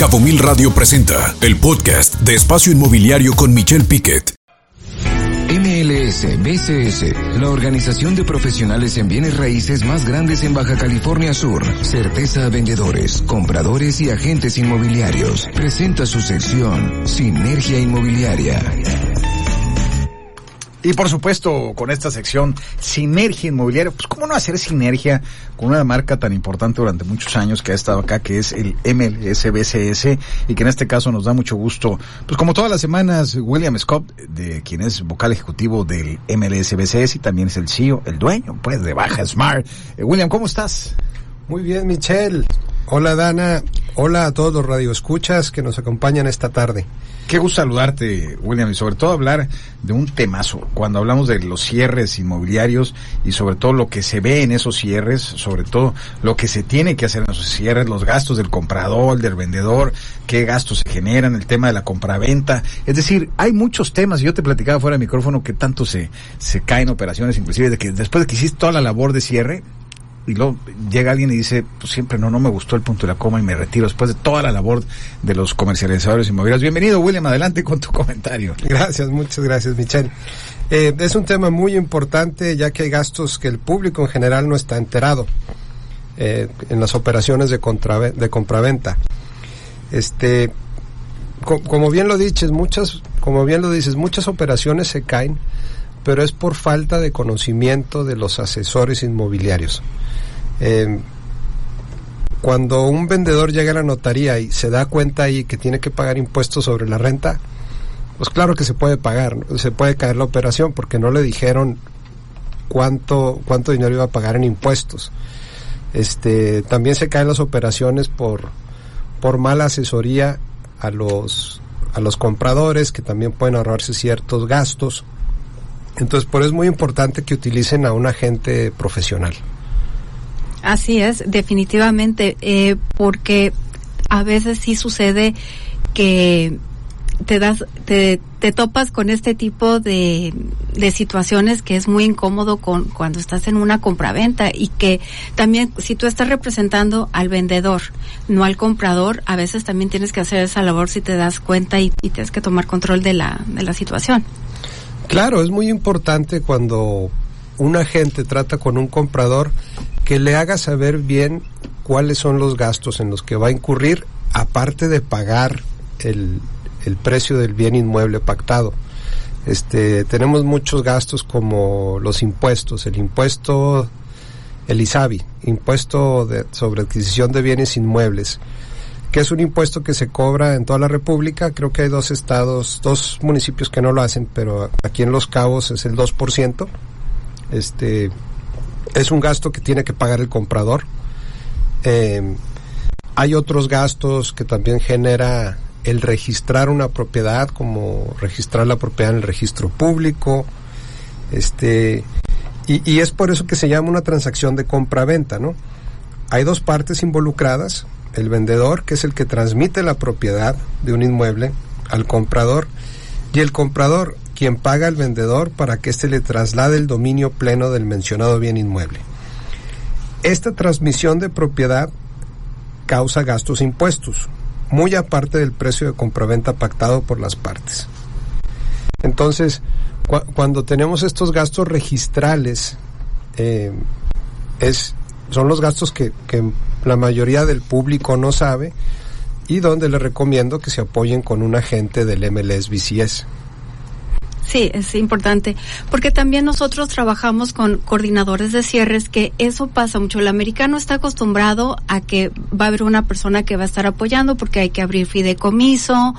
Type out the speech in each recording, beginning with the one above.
Cabo Mil Radio presenta el podcast de Espacio Inmobiliario con Michelle Piquet. MLS BCS, la organización de profesionales en bienes raíces más grandes en Baja California Sur. Certeza a vendedores, compradores y agentes inmobiliarios. Presenta su sección Sinergia Inmobiliaria. Y por supuesto, con esta sección Sinergia Inmobiliaria, pues cómo no hacer sinergia con una marca tan importante durante muchos años que ha estado acá, que es el MLSBCS, y que en este caso nos da mucho gusto, pues como todas las semanas, William Scott, de quien es vocal ejecutivo del MLSBCS y también es el CEO, el dueño, pues, de Baja Smart. Eh, William, ¿cómo estás? Muy bien, Michelle. Hola, Dana. Hola a todos los radioescuchas que nos acompañan esta tarde. Qué gusto saludarte, William, y sobre todo hablar de un temazo. Cuando hablamos de los cierres inmobiliarios y sobre todo lo que se ve en esos cierres, sobre todo lo que se tiene que hacer en esos cierres, los gastos del comprador, del vendedor, qué gastos se generan, el tema de la compraventa. Es decir, hay muchos temas. Yo te platicaba fuera del micrófono que tanto se, se caen operaciones, inclusive de que después de que hiciste toda la labor de cierre, y luego llega alguien y dice, pues siempre no, no me gustó el punto de la coma y me retiro después de toda la labor de los comercializadores inmobiliarios. Bienvenido, William, adelante con tu comentario. Gracias, muchas gracias, Michelle. Eh, es un tema muy importante ya que hay gastos que el público en general no está enterado eh, en las operaciones de, de compraventa. Este, como bien lo dices, muchas, como bien lo dices, muchas operaciones se caen, pero es por falta de conocimiento de los asesores inmobiliarios. Eh, cuando un vendedor llega a la notaría y se da cuenta ahí que tiene que pagar impuestos sobre la renta, pues claro que se puede pagar, se puede caer la operación porque no le dijeron cuánto cuánto dinero iba a pagar en impuestos. Este, también se caen las operaciones por por mala asesoría a los a los compradores que también pueden ahorrarse ciertos gastos. Entonces, por eso es muy importante que utilicen a un agente profesional. Así es, definitivamente, eh, porque a veces sí sucede que te das, te, te topas con este tipo de, de situaciones que es muy incómodo con, cuando estás en una compraventa y que también si tú estás representando al vendedor, no al comprador, a veces también tienes que hacer esa labor si te das cuenta y, y tienes que tomar control de la, de la situación. Claro, es muy importante cuando un agente trata con un comprador que le haga saber bien cuáles son los gastos en los que va a incurrir, aparte de pagar el, el precio del bien inmueble pactado. Este, tenemos muchos gastos como los impuestos, el impuesto, el ISABI, impuesto sobre adquisición de bienes inmuebles, que es un impuesto que se cobra en toda la República. Creo que hay dos estados, dos municipios que no lo hacen, pero aquí en Los Cabos es el 2%. Este, es un gasto que tiene que pagar el comprador. Eh, hay otros gastos que también genera el registrar una propiedad, como registrar la propiedad en el registro público, este, y, y es por eso que se llama una transacción de compra-venta, ¿no? Hay dos partes involucradas, el vendedor, que es el que transmite la propiedad de un inmueble al comprador, y el comprador, quien paga al vendedor para que éste le traslade el dominio pleno del mencionado bien inmueble. Esta transmisión de propiedad causa gastos impuestos, muy aparte del precio de compraventa pactado por las partes. Entonces, cu cuando tenemos estos gastos registrales, eh, es, son los gastos que la mayoría del público no sabe y donde les recomiendo que se apoyen con un agente del MLS BCS. Sí, es importante, porque también nosotros trabajamos con coordinadores de cierres, que eso pasa mucho. El americano está acostumbrado a que va a haber una persona que va a estar apoyando porque hay que abrir fideicomiso,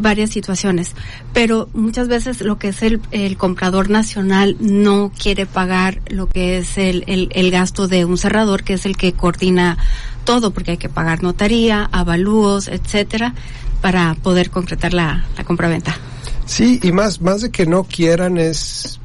varias situaciones. Pero muchas veces lo que es el, el comprador nacional no quiere pagar lo que es el, el, el gasto de un cerrador, que es el que coordina todo, porque hay que pagar notaría, avalúos, etcétera, para poder concretar la, la compraventa. Sí, y más, más de que no quieran es,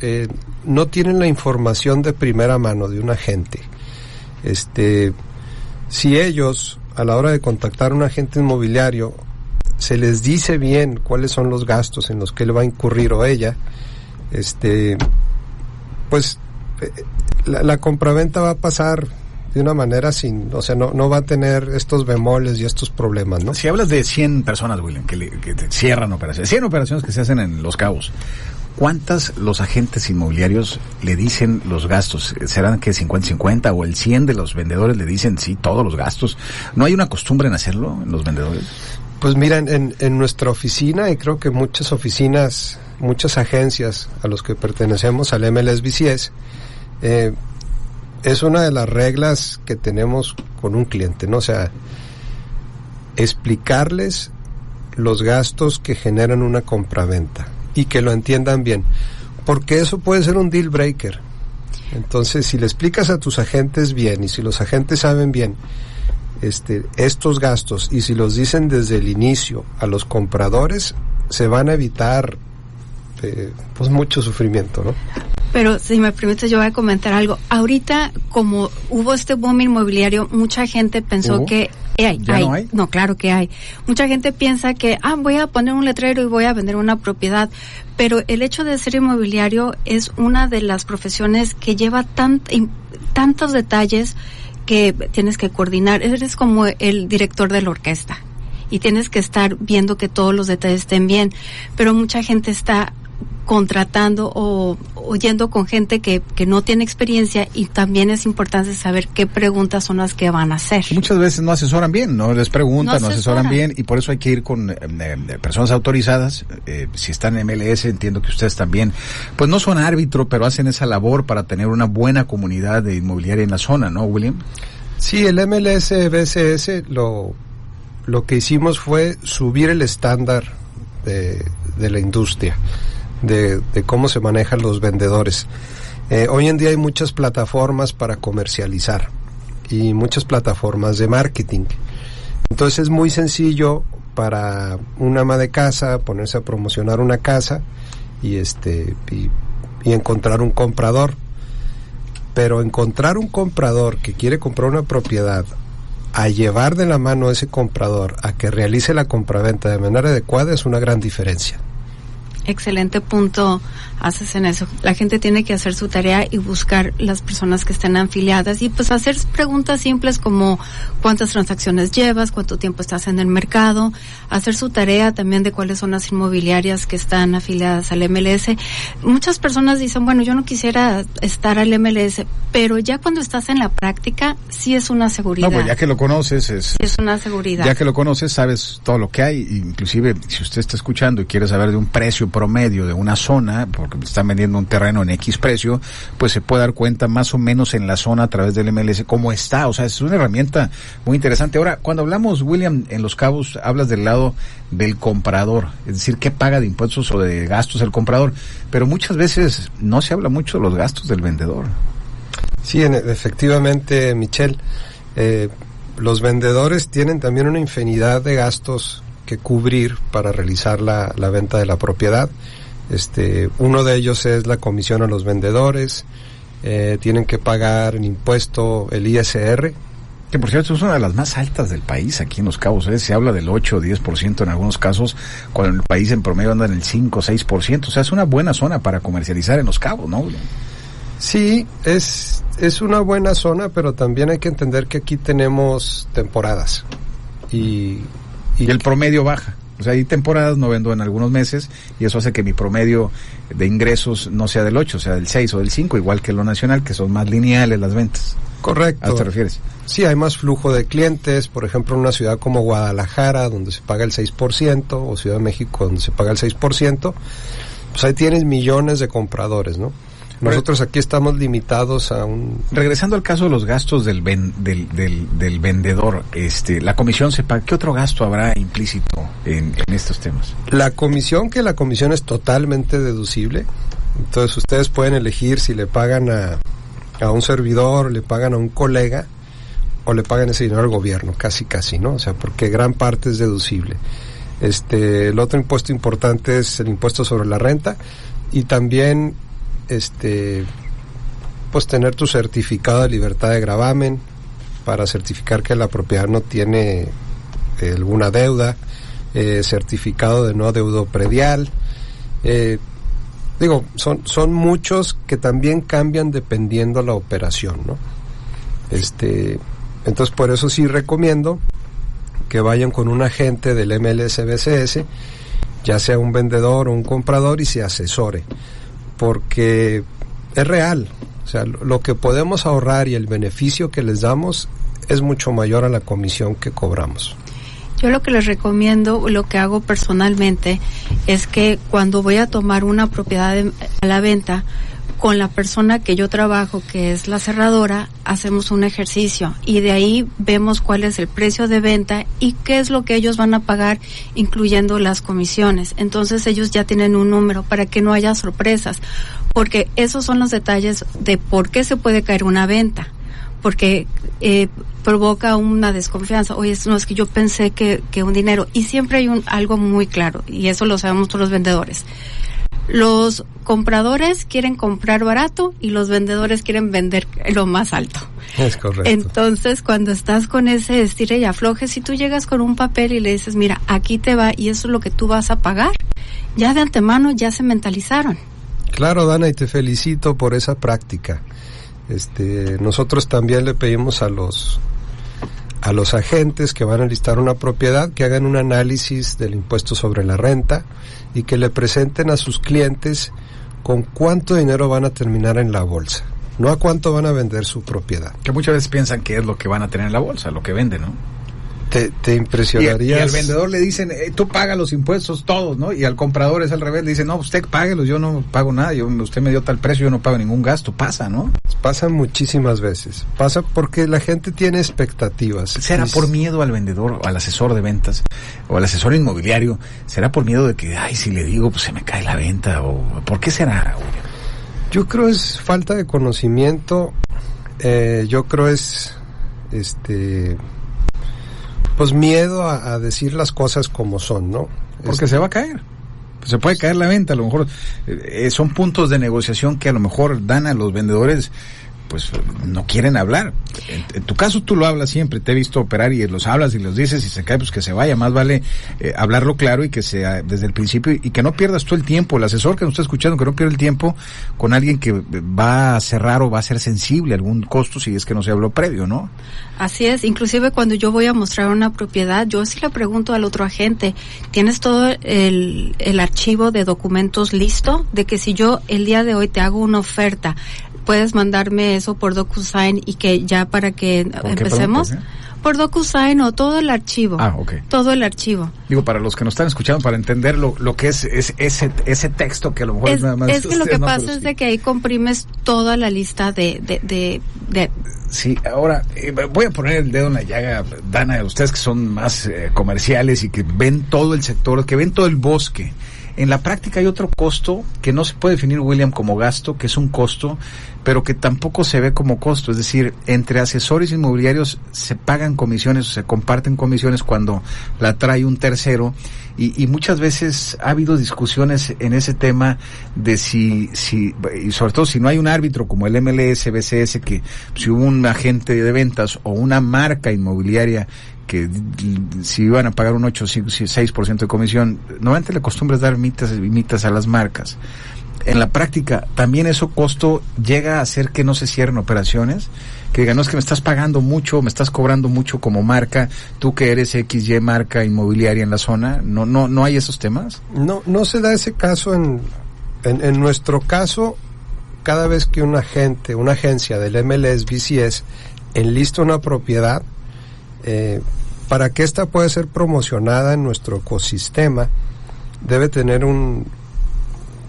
eh, no tienen la información de primera mano de un agente. Este, si ellos, a la hora de contactar a un agente inmobiliario, se les dice bien cuáles son los gastos en los que él va a incurrir o ella, este, pues, eh, la, la compraventa va a pasar de una manera sin, o sea, no, no va a tener estos bemoles y estos problemas, ¿no? Si hablas de 100 personas, William, que, le- que cierran operaciones, 100 operaciones que se hacen en Los Cabos, ¿cuántas los agentes inmobiliarios le dicen los gastos? ¿Serán que 50-50 o el 100 de los vendedores le dicen sí, todos los gastos? ¿No hay una costumbre en hacerlo en los vendedores? Pues mira, en, en nuestra oficina y creo que muchas oficinas, muchas agencias a los que pertenecemos al MLSBCS, eh, es una de las reglas que tenemos con un cliente, ¿no? O sea, explicarles los gastos que generan una compraventa y que lo entiendan bien, porque eso puede ser un deal breaker. Entonces, si le explicas a tus agentes bien y si los agentes saben bien este, estos gastos y si los dicen desde el inicio a los compradores, se van a evitar eh, pues mucho sufrimiento, ¿no? Pero si me permites, yo voy a comentar algo. Ahorita, como hubo este boom inmobiliario, mucha gente pensó ¿Hubo? que eh, hay, ¿Ya no hay? claro que hay. Mucha gente piensa que, ah, voy a poner un letrero y voy a vender una propiedad. Pero el hecho de ser inmobiliario es una de las profesiones que lleva tant, tantos detalles que tienes que coordinar. Eres como el director de la orquesta y tienes que estar viendo que todos los detalles estén bien. Pero mucha gente está contratando o, o yendo con gente que, que no tiene experiencia y también es importante saber qué preguntas son las que van a hacer. Muchas veces no asesoran bien, no les preguntan, no, No asesoran bien y por eso hay que ir con eh, eh, personas autorizadas. Eh, si están en MLS, entiendo que ustedes también, pues no son árbitro, pero hacen esa labor para tener una buena comunidad de inmobiliaria en la zona, ¿no, William? Sí, el MLS BCS lo, lo que hicimos fue subir el estándar de, de la industria, de, cómo se manejan los vendedores. Eh, hoy en día hay muchas plataformas para comercializar y muchas plataformas de marketing. Entonces es muy sencillo para una ama de casa ponerse a promocionar una casa y este y, y encontrar un comprador pero encontrar un comprador que quiere comprar una propiedad, a llevar de la mano a ese comprador a que realice la compraventa de manera adecuada es una gran diferencia. Excelente punto haces en eso. La gente tiene que hacer su tarea y buscar las personas que estén afiliadas y pues hacer preguntas simples como cuántas transacciones llevas, cuánto tiempo estás en el mercado, hacer su tarea también de cuáles son las inmobiliarias que están afiliadas al MLS. Muchas personas dicen, bueno, yo no quisiera estar al MLS, pero ya cuando estás en la práctica sí es una seguridad. No, pues ya que lo conoces, es, es una seguridad. ya que lo conoces, sabes todo lo que hay. Inclusive, si usted está escuchando y quiere saber de un precio promedio de una zona, porque están vendiendo un terreno en X precio, pues se puede dar cuenta más o menos en la zona a través del MLS cómo está. O sea, es una herramienta muy interesante. Ahora, cuando hablamos, William, en Los Cabos, hablas del lado del comprador, es decir, qué paga de impuestos o de gastos el comprador, pero muchas veces no se habla mucho de los gastos del vendedor. Sí, en- efectivamente, Michelle, eh, los vendedores tienen también una infinidad de gastos que cubrir para realizar la, la venta de la propiedad. Este, uno de ellos es la comisión a los vendedores, eh, tienen que pagar el impuesto, el ISR, Que por cierto es una de las más altas del país aquí en Los Cabos. ¿eh? Se habla del 8 o 10% en algunos casos, cuando el país en promedio anda en el 5 o 6%. O sea, es una buena zona para comercializar en Los Cabos, ¿no? Sí, es, es una buena zona, pero también hay que entender que aquí tenemos temporadas. Y, Y el promedio baja. O sea, hay temporadas, no vendo en algunos meses, y eso hace que mi promedio de ingresos no sea del 8, sea del 6 o del 5, igual que lo nacional, que son más lineales las ventas. ¿A correcto. eso te refieres? Sí, hay más flujo de clientes, por ejemplo, en una ciudad como Guadalajara, donde se paga el 6%, o Ciudad de México, donde se paga el 6%, pues ahí tienes millones de compradores, ¿no? Nosotros aquí estamos limitados a un... Regresando al caso de los gastos del, ven- del, del, del vendedor, este, la comisión se paga. ¿Qué otro gasto habrá implícito en, en estos temas? La comisión, que la comisión es totalmente deducible, entonces ustedes pueden elegir si le pagan a, a un servidor, le pagan a un colega, o le pagan ese dinero al gobierno, casi casi, ¿no? O sea, porque gran parte es deducible. Este, el otro impuesto importante es el impuesto sobre la renta y también este pues tener tu certificado de libertad de gravamen para certificar que la propiedad no tiene eh, alguna deuda, eh, certificado de no adeudo predial. Eh, digo, son, son muchos que también cambian dependiendo la operación, ¿no? Este, entonces por eso sí recomiendo que vayan con un agente del MLSBCS, ya sea un vendedor o un comprador y se asesore, porque es real, o sea, lo que podemos ahorrar y el beneficio que les damos es mucho mayor a la comisión que cobramos. Yo lo que les recomiendo, lo que hago personalmente, es que cuando voy a tomar una propiedad a la venta, con la persona que yo trabajo, que es la cerradora, hacemos un ejercicio y de ahí vemos cuál es el precio de venta y qué es lo que ellos van a pagar, incluyendo las comisiones. Entonces ellos ya tienen un número para que no haya sorpresas, porque esos son los detalles de por qué se puede caer una venta porque eh, provoca una desconfianza. Oye, no es que yo pensé que, que un dinero. Y siempre hay un, algo muy claro, y eso lo sabemos todos los vendedores. Los compradores quieren comprar barato y los vendedores quieren vender lo más alto. Es correcto. Entonces, cuando estás con ese estire y afloje, si tú llegas con un papel y le dices, mira, aquí te va y eso es lo que tú vas a pagar, ya de antemano ya se mentalizaron. Claro, Dana, y te felicito por esa práctica. Este, nosotros también le pedimos a los a los agentes que van a listar una propiedad que hagan un análisis del impuesto sobre la renta y que le presenten a sus clientes con cuánto dinero van a terminar en la bolsa, no a cuánto van a vender su propiedad. Que muchas veces piensan que es lo que van a tener en la bolsa, lo que venden, ¿no? Te, te impresionaría. Y, al vendedor le dicen, eh, tú paga los impuestos todos, ¿no? Y al comprador es al revés, le dicen, no, usted páguelos, yo no pago nada, yo, usted me dio tal precio, yo no pago ningún gasto. Pasa, ¿no? Pasa muchísimas veces. Pasa porque la gente tiene expectativas. ¿Será por miedo al vendedor, o al asesor de ventas, o al asesor inmobiliario? ¿Será por miedo de que, ay, si le digo, pues se me cae la venta? ¿O por qué será, Yo creo es falta de conocimiento. Eh, yo creo es, este pues miedo a, a, decir las cosas como son, ¿no? Porque este, se va a caer. Se puede caer la venta, a lo mejor eh, son puntos de negociación que a lo mejor dan a los vendedores pues no quieren hablar. En, tu caso tú lo hablas siempre, te he visto operar y los hablas y los dices y se cae, pues que se vaya, más vale eh, hablarlo claro y que sea desde el principio y que no pierdas tú el tiempo, el asesor que nos está escuchando, que no pierda el tiempo con alguien que va a cerrar o va a ser sensible a algún costo si es que no se habló previo, ¿no? Así es, inclusive cuando yo voy a mostrar una propiedad, yo sí le pregunto al otro agente, ¿tienes todo el archivo de documentos listo? De que si yo el día de hoy te hago una oferta, puedes mandarme eso por DocuSign y que ya para que empecemos. Por DocuSign o todo el archivo. Ah, ok. Todo el archivo. Digo, para los que nos están escuchando, para entender lo, lo que es, es ese, ese texto que a lo mejor es, nada más. Es que lo que no, pasa es de que ahí comprimes toda la lista de, de, de, de Sí, ahora eh, voy a poner el dedo en la llaga, Dana, ustedes que son más eh, comerciales y que ven todo el sector, que ven todo el bosque. En la práctica hay otro costo que no se puede definir, William, como gasto, que es un costo, pero que tampoco se ve como costo. Es decir, entre asesores inmobiliarios se pagan comisiones o se comparten comisiones cuando la trae un tercero. Y, muchas veces ha habido discusiones en ese tema de si, si, y sobre todo si no hay un árbitro como el MLS, BCS, que si hubo un agente de ventas o una marca inmobiliaria que si iban a pagar un 8 o 6% de comisión, normalmente la costumbre es dar mitas, mitas a las marcas. En la práctica, también eso costo llega a hacer que no se cierren operaciones, que digan, no es que me estás pagando mucho, me estás cobrando mucho como marca, tú que eres XY marca inmobiliaria en la zona, no, no, no hay esos temas. No, no se da ese caso en, en, en nuestro caso, cada vez que un agente, una agencia del MLS BCS enlista una propiedad, eh, para que ésta pueda ser promocionada en nuestro ecosistema, debe tener un,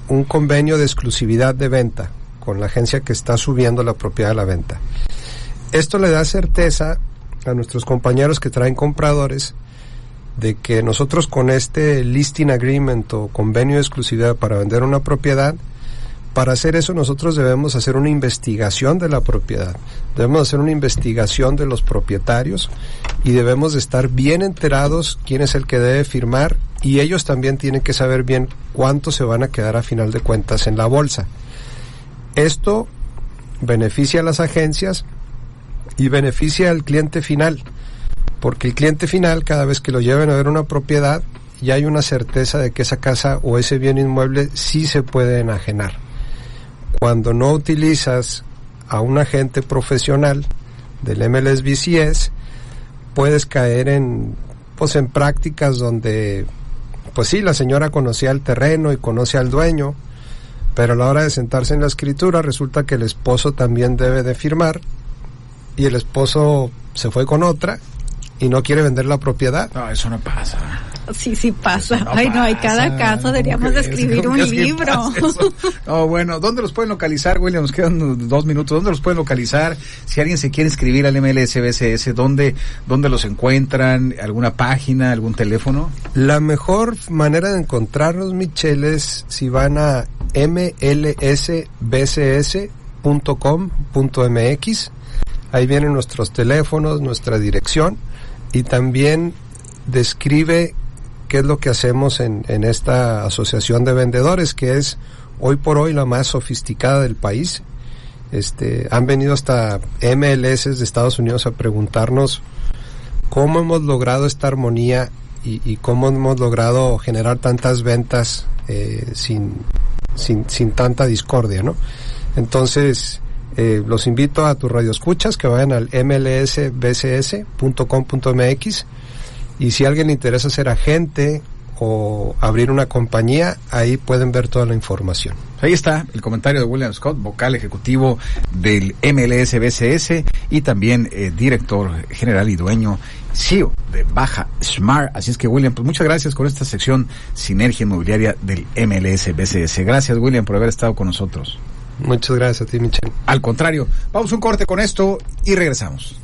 un convenio de exclusividad de venta con la agencia que está subiendo la propiedad a la venta. Esto le da certeza a nuestros compañeros que traen compradores de que nosotros con este listing agreement o convenio de exclusividad para vender una propiedad, para hacer eso nosotros debemos hacer una investigación de la propiedad, debemos hacer una investigación de los propietarios y debemos de estar bien enterados quién es el que debe firmar y ellos también tienen que saber bien cuánto se van a quedar a final de cuentas en la bolsa. Esto beneficia a las agencias y beneficia al cliente final, porque el cliente final cada vez que lo lleven a ver una propiedad ya hay una certeza de que esa casa o ese bien inmueble sí se puede enajenar cuando no utilizas a un agente profesional, del MLS BCS, puedes caer en, pues en prácticas donde, pues sí, la señora conocía el terreno y conoce al dueño, pero a la hora de sentarse en la escritura resulta que el esposo también debe de firmar y el esposo se fue con otra y no quiere vender la propiedad. No, eso no pasa. Sí, sí pasa. Ay, no, hay cada caso, deberíamos de escribir un libro. oh, bueno, ¿dónde los pueden localizar, William? Nos quedan dos minutos. ¿Dónde los pueden localizar? Si alguien se quiere inscribir al MLSBCS, ¿dónde, ¿dónde los encuentran? ¿Alguna página, algún teléfono? La mejor manera de encontrarnos, Michelle, es si van a mlsbcs.com.mx. Ahí vienen nuestros teléfonos, nuestra dirección y también describe qué es lo que hacemos en, en esta asociación de vendedores, que es hoy por hoy la más sofisticada del país. Este, han venido hasta MLS de Estados Unidos a preguntarnos cómo hemos logrado esta armonía y, y cómo hemos logrado generar tantas ventas eh, sin, sin, sin tanta discordia, ¿no? Entonces, eh, los invito a tus radioescuchas que vayan al mlsbcs.com.mx y si a alguien le interesa ser agente o abrir una compañía, ahí pueden ver toda la información. Ahí está el comentario de William Scott, vocal ejecutivo del MLSBCS y también eh, director general y dueño CEO de Baja Smart. Así es que William, pues muchas gracias con esta sección Sinergia Inmobiliaria del MLSBCS. Gracias William por haber estado con nosotros. Muchas gracias a ti, Michelle. Al contrario, vamos a un corte con esto y regresamos.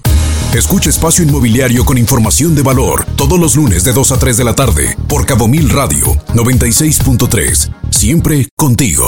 Escucha Espacio Inmobiliario con información de valor todos los lunes de 2 a 3 de la tarde por Cabo Mil Radio 96.3. Siempre contigo.